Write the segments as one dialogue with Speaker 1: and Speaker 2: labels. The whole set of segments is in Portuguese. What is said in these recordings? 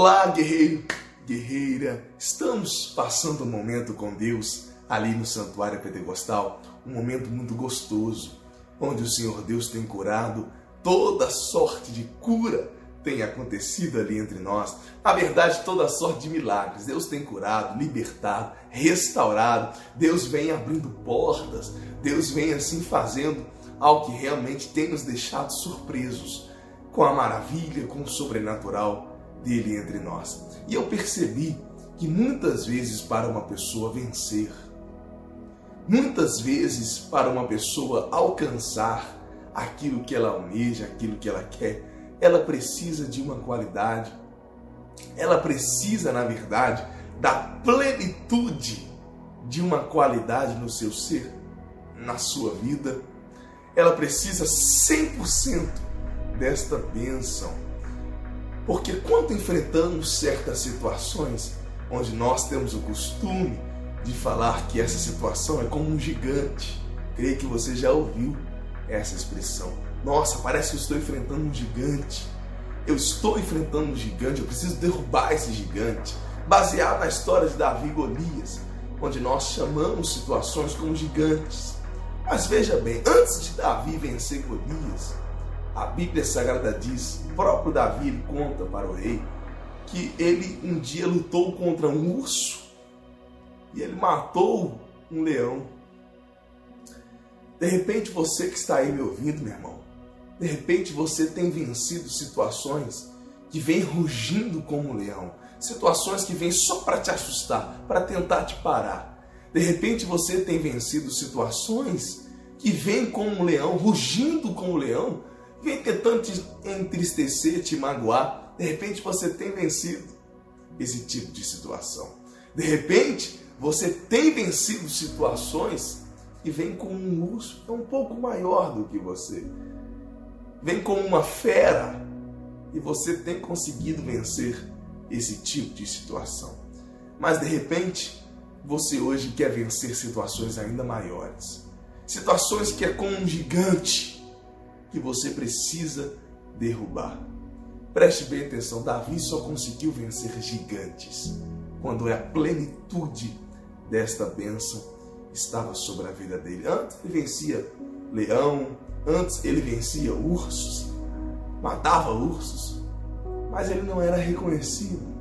Speaker 1: Olá, guerreiro, guerreira. Estamos passando um momento com Deus ali no santuário pentecostal, um momento muito gostoso, onde o Senhor Deus tem curado toda sorte de cura tem acontecido ali entre nós. Na verdade, toda sorte de milagres. Deus tem curado, libertado, restaurado. Deus vem abrindo portas. Deus vem assim fazendo algo que realmente tem nos deixado surpresos com a maravilha, com o sobrenatural dele entre nós. E eu percebi que muitas vezes para uma pessoa vencer, muitas vezes para uma pessoa alcançar aquilo que ela almeja, aquilo que ela quer, ela precisa de uma qualidade, ela precisa, na verdade, da plenitude de uma qualidade no seu ser, na sua vida. Ela precisa 100% desta bênção porque quando enfrentamos certas situações onde nós temos o costume de falar que essa situação é como um gigante, creio que você já ouviu essa expressão. Nossa, parece que eu estou enfrentando um gigante. Eu estou enfrentando um gigante, eu preciso derrubar esse gigante. Baseado na história de Davi e Golias, onde nós chamamos situações como gigantes. Mas veja bem, antes de Davi vencer Golias, a Bíblia Sagrada diz, próprio Davi conta para o rei, que ele um dia lutou contra um urso e ele matou um leão. De repente você que está aí me ouvindo, meu irmão, de repente você tem vencido situações que vêm rugindo como um leão, situações que vêm só para te assustar, para tentar te parar. De repente você tem vencido situações que vêm como um leão, rugindo como um leão, vem tentando te entristecer, te magoar. De repente você tem vencido esse tipo de situação. De repente você tem vencido situações e vem com um urso é um pouco maior do que você. Vem com uma fera e você tem conseguido vencer esse tipo de situação. Mas de repente você hoje quer vencer situações ainda maiores. Situações que é com um gigante que você precisa derrubar. Preste bem atenção: Davi só conseguiu vencer gigantes quando a plenitude desta bênção estava sobre a vida dele. Antes ele vencia leão, antes ele vencia ursos, matava ursos, mas ele não era reconhecido.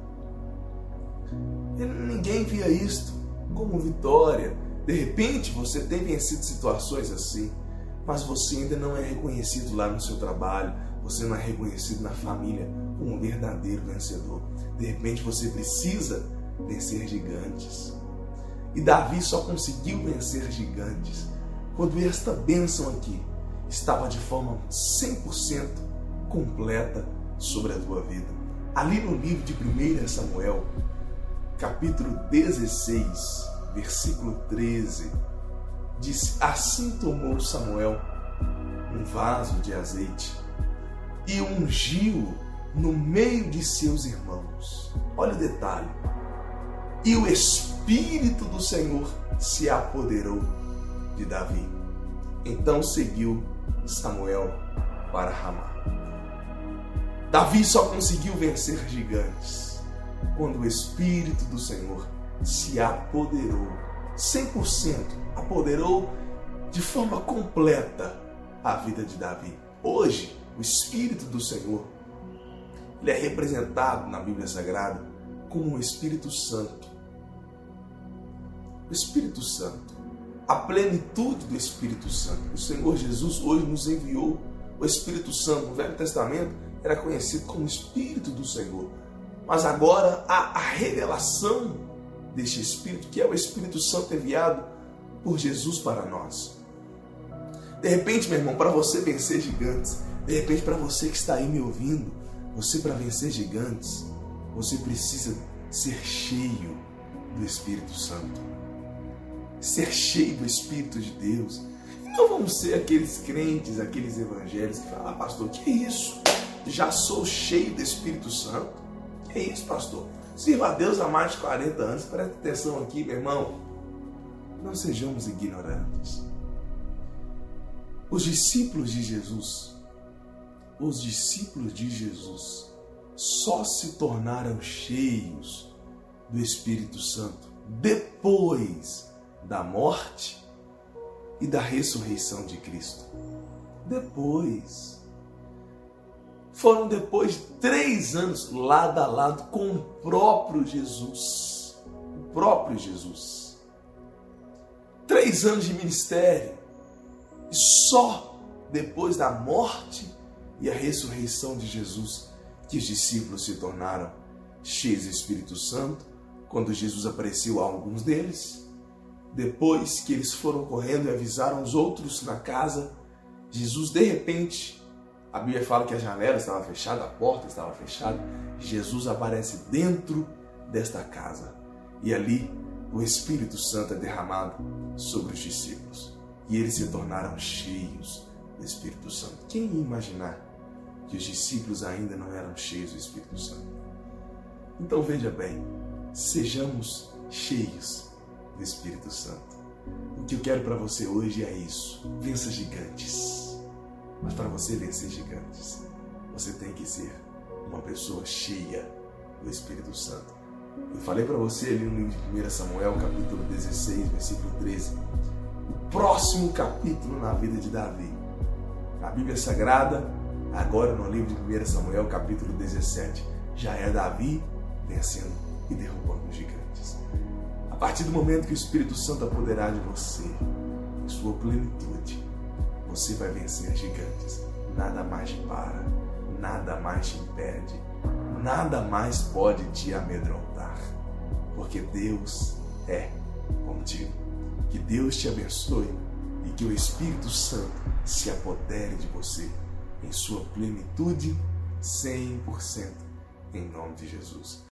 Speaker 1: Ninguém via isto como vitória. De repente você tem vencido situações assim mas você ainda não é reconhecido lá no seu trabalho, você não é reconhecido na família como um verdadeiro vencedor. De repente você precisa vencer gigantes. E Davi só conseguiu vencer gigantes quando esta bênção aqui estava de forma 100% completa sobre a tua vida. Ali no livro de 1 Samuel, capítulo 16, versículo 13, disse: Assim tomou Samuel um vaso de azeite e ungiu no meio de seus irmãos. Olha o detalhe. E o Espírito do Senhor se apoderou de Davi. Então seguiu Samuel para Ramá. Davi só conseguiu vencer gigantes quando o Espírito do Senhor se apoderou 100%, apoderou de forma completa a vida de Davi. Hoje, o Espírito do Senhor ele é representado na Bíblia Sagrada como o Espírito Santo. O Espírito Santo, a plenitude do Espírito Santo. O Senhor Jesus hoje nos enviou o Espírito Santo. No Velho Testamento era conhecido como Espírito do Senhor. Mas agora há a revelação deste Espírito, que é o Espírito Santo enviado por Jesus para nós. De repente, meu irmão, para você vencer gigantes, de repente, para você que está aí me ouvindo, você para vencer gigantes, você precisa ser cheio do Espírito Santo. Ser cheio do Espírito de Deus. E não vamos ser aqueles crentes, aqueles evangélicos que falam, ah, pastor, que é isso? Já sou cheio do Espírito Santo? Que é isso, pastor? Sirva a Deus há mais de 40 anos. Preste atenção aqui, meu irmão. Não sejamos ignorantes. Os discípulos de Jesus, os discípulos de Jesus, só se tornaram cheios do Espírito Santo depois da morte e da ressurreição de Cristo. Depois. Foram depois de três anos lado a lado com o próprio Jesus. O próprio Jesus. Três anos de ministério. E só depois da morte e a ressurreição de Jesus que os discípulos se tornaram cheios do Espírito Santo, quando Jesus apareceu a alguns deles. Depois que eles foram correndo e avisaram os outros na casa, Jesus de repente, a Bíblia fala que a janela estava fechada, a porta estava fechada, Jesus aparece dentro desta casa. E ali o Espírito Santo é derramado sobre os discípulos. E eles se tornaram cheios do Espírito Santo. Quem ia imaginar que os discípulos ainda não eram cheios do Espírito Santo? Então veja bem, sejamos cheios do Espírito Santo. O que eu quero para você hoje é isso: vença gigantes. Mas para você vencer gigantes, você tem que ser uma pessoa cheia do Espírito Santo. Eu falei para você ali no livro de 1 Samuel, capítulo 16, versículo 13, o próximo capítulo na vida de Davi. A Bíblia Sagrada, agora no livro de 1 Samuel, capítulo 17, já é Davi vencendo e derrubando os gigantes. A partir do momento que o Espírito Santo apoderar de você, em sua plenitude, você vai vencer gigantes. Nada mais te para, nada mais te impede, nada mais pode te amedrontar, porque Deus é contigo. Que Deus te abençoe e que o Espírito Santo se apodere de você em sua plenitude 100%, em nome de Jesus.